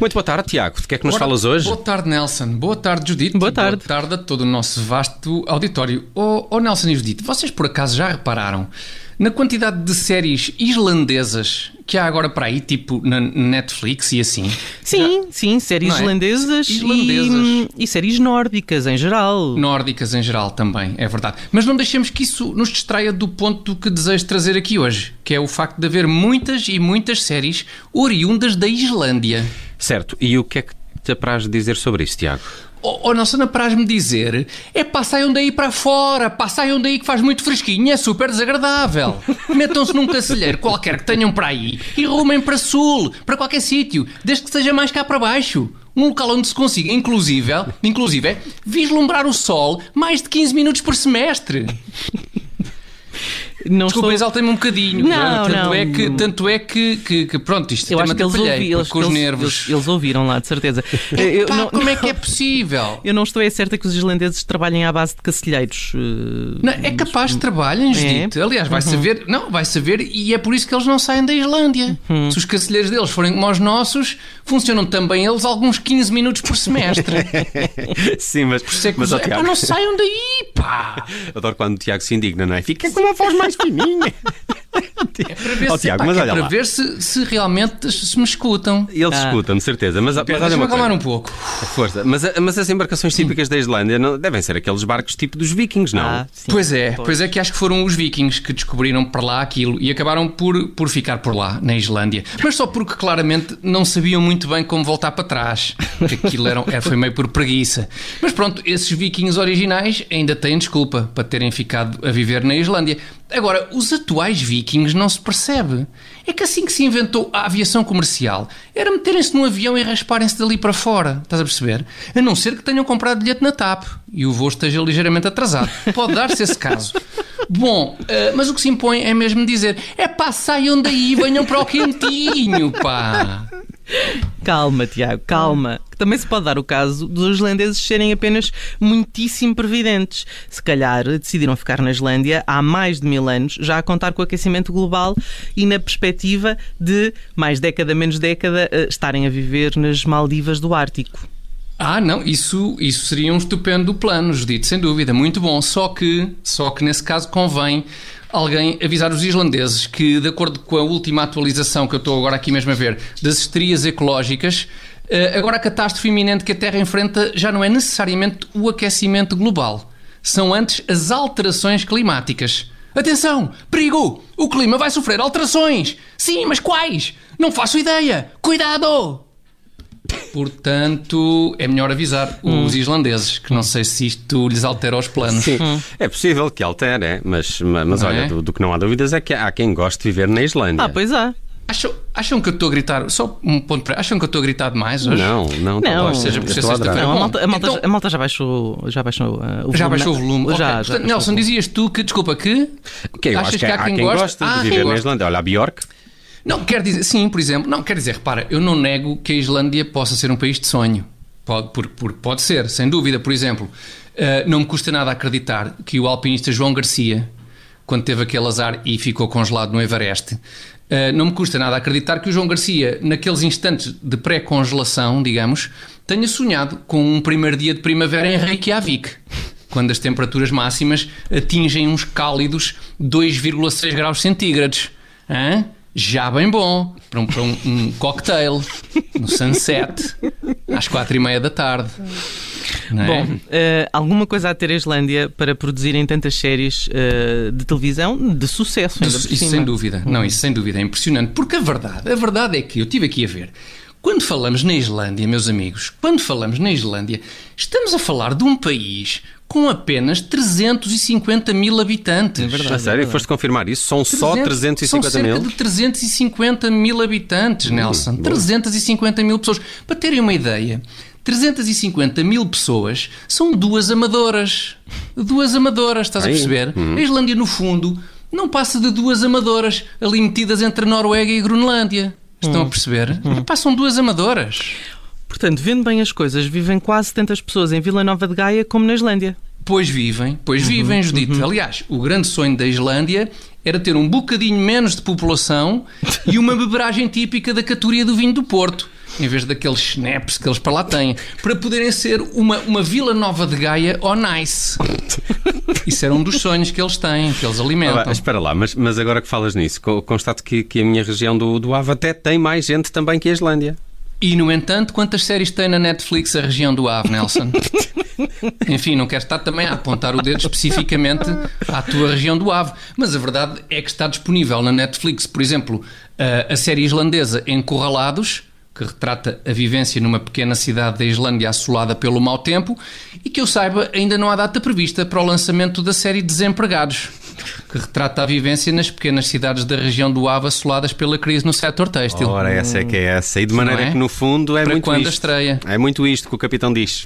Muito boa tarde, Tiago. De que é que nos Ora, falas hoje? Boa tarde, Nelson. Boa tarde, Judite. Boa tarde. Boa tarde a todo o nosso vasto auditório. Oh, oh, Nelson e Judite, vocês por acaso já repararam na quantidade de séries islandesas que há agora para aí, tipo na Netflix e assim? Sim, sim, séries é? islandesas, Islandesas. E, e séries nórdicas em geral. Nórdicas em geral também, é verdade. Mas não deixemos que isso nos distraia do ponto que desejo trazer aqui hoje, que é o facto de haver muitas e muitas séries oriundas da Islândia. Certo. E o que é que te apraz dizer sobre isso, Tiago? Oh, oh Nelson, apraz-me dizer é pá, saiam daí para fora, pá, saiam daí que faz muito fresquinho, é super desagradável. Metam-se num cancelheiro qualquer que tenham para aí e rumem para sul, para qualquer sítio, desde que seja mais cá para baixo. Um local onde se consiga, inclusive, inclusive, vislumbrar o sol mais de 15 minutos por semestre. Não Desculpa, estou- exaltei-me um bocadinho. Não, tanto não. É que, tanto é que, que, que, pronto, isto Eu acho que eles, ouvi, eles, com os eles- nervos. eles- eles ouviram lá, de certeza. Eu, não, como é que é possível? eu não estou é certa que os islandeses trabalhem à base de cacilheiros. eh, Não, é capaz de trabalhem, Judite. Aliás, vai saber, não, vai saber, e é por isso que eles não saem da Islândia. Se os cancelheiros deles forem como os nossos, funcionam também eles alguns 15 minutos por semestre. Sim, mas, Por isso é que mas os- Epá, não saiam daí, pá! adoro quando o Tiago se indigna, não é? Fica com uma voz mais fininha. É para ver, Ó, se, Tiago, pá, mas que é para lá. ver se, se realmente se me escutam. Ele Ah. escuta-me, certeza. Mas, mas olha uma coisa. um pouco. Força. Mas, mas as embarcações típicas da Islândia não, devem ser aqueles barcos tipo dos vikings, não? ah, sim. Pois é, pois é que acho que foram os vikings que descobriram para lá aquilo e acabaram por, por ficar por lá, na Islândia. Mas só porque claramente não sabiam muito bem como voltar para trás. Aquilo era, era- foi meio por preguiça. Mas pronto, esses vikings originais ainda têm desculpa para terem ficado a viver na Islândia. Agora, os atuais vikings não se percebe. É que assim que se inventou a aviação comercial, era meterem-se num avião e rasparem-se dali para fora. Estás a perceber? A não ser que tenham comprado bilhete na TAP e o voo esteja ligeiramente atrasado. Pode dar-se esse caso. Bom, eh, mas o que se impõe é mesmo dizer: é pá, saiam daí venham para o quentinho, pá. Calma, Tiago, calma. Que também se pode dar o caso dos islandeses serem apenas muitíssimo previdentes. Se calhar decidiram ficar na Islândia há mais de mil anos, já a contar com o aquecimento global e na perspectiva de, mais década menos década, eh, estarem a viver nas Maldivas do Ártico. Ah, não, isso, isso seria um estupendo plano, Judite, sem dúvida, muito bom. Só que, só que nesse caso convém alguém avisar os islandeses que, de acordo com a última atualização que eu estou agora aqui mesmo a ver, das histerias ecológicas, eh, agora a catástrofe iminente que a Terra enfrenta já não é necessariamente o aquecimento global. São antes as alterações climáticas. Atenção! Perigo! O clima vai sofrer alterações! Sim, mas quais? Não faço ideia! Cuidado! Portanto, é melhor avisar os islandeses, que não sei se isto lhes altera os planos. Sim, é possível que altere, é, mas, mas, olha, é? do, do que não há dúvidas é que há quem goste de viver na Islândia. Ah, pois há. Acham, acham que eu estou a gritar? Só um ponto para. Acham que eu estou a gritar demais hoje? Não, não, Não, ou seja, por ser sexta-feira. A malta, a malta- então- a malta já baixou, já baixou uh, o volume. Já baixou o volume. Já, Ok. já Portanto, baixou Nelson, o volume. dizias tu que, desculpa, que. Eu achas acho que há, quem, gosta Ah, de quem viver na gosta. Islândia. Olha, a Bjork, Não, quer dizer, sim, por exemplo, não, quer dizer, repara, eu não nego que a Islândia possa ser um país de sonho. Pode, por, por- pode ser, sem dúvida. Por exemplo, eh, não me custa nada acreditar que o alpinista João Garcia, quando teve aquele azar e ficou congelado no Everest, eh, não me custa nada acreditar que o João Garcia, naqueles instantes de pré-congelação, digamos, tenha sonhado com um primeiro dia de primavera em Reykjavik. Quando as temperaturas máximas atingem uns cálidos 2,6 graus centígrados. Hã? Já bem bom para um, para um, um cocktail no sunset às quatro e meia da tarde. É? Bom, eh, alguma coisa a ter a Islândia para produzirem tantas séries eh, de televisão de sucesso, ainda por isso sem dúvida. Não, isso sem dúvida é impressionante. Porque a verdade, a verdade é que eu tive aqui a ver. Quando falamos na Islândia, meus amigos, quando falamos na Islândia, estamos a falar de um país com apenas 350 mil habitantes. É verdade. a sério, foste confirmar isso? São só 350 são cerca mil? de 350 mil habitantes, Nelson. 350 mil pessoas. Para terem uma ideia, 350 mil pessoas são duas amadoras. Duas amadoras, estás a Aí. perceber? A Islândia, no fundo, não passa de duas amadoras ali metidas entre a Noruega e a Groenlândia. Estão a perceber? Passam duas amadoras. Portanto, vendo bem as coisas, vivem quase tantas pessoas em Vila Nova de Gaia como na Islândia. Pois vivem, pois vivem, Judite. Aliás, o grande sonho da Islândia era ter um bocadinho menos de população e uma beberagem típica da categoria do vinho do Porto em vez daqueles snaps que eles para lá têm, para poderem ser uma, uma Vila Nova de Gaia ou Nice. Isso era um dos sonhos que eles têm, que eles alimentam. Ah, espera lá, mas, mas agora que falas nisso, constato que, que a minha região do, do Ave até tem mais gente também que a Islândia. E, no entanto, quantas séries tem na Netflix a região do Ave, Nelson? Enfim, não quero estar também a apontar o dedo especificamente à tua região do Ave, mas a verdade é que está disponível na Netflix, por exemplo, a série islandesa Encurralados, que retrata a vivência numa pequena cidade da Islândia assolada pelo mau tempo e que eu saiba ainda não há data prevista para o lançamento da série Desempregados, que retrata a vivência nas pequenas cidades da região do Ava assoladas pela crise no setor têxtil. Ora, essa é que é essa. E de maneira é? que no fundo é para muito quando isto. estreia. É muito isto que o capitão diz.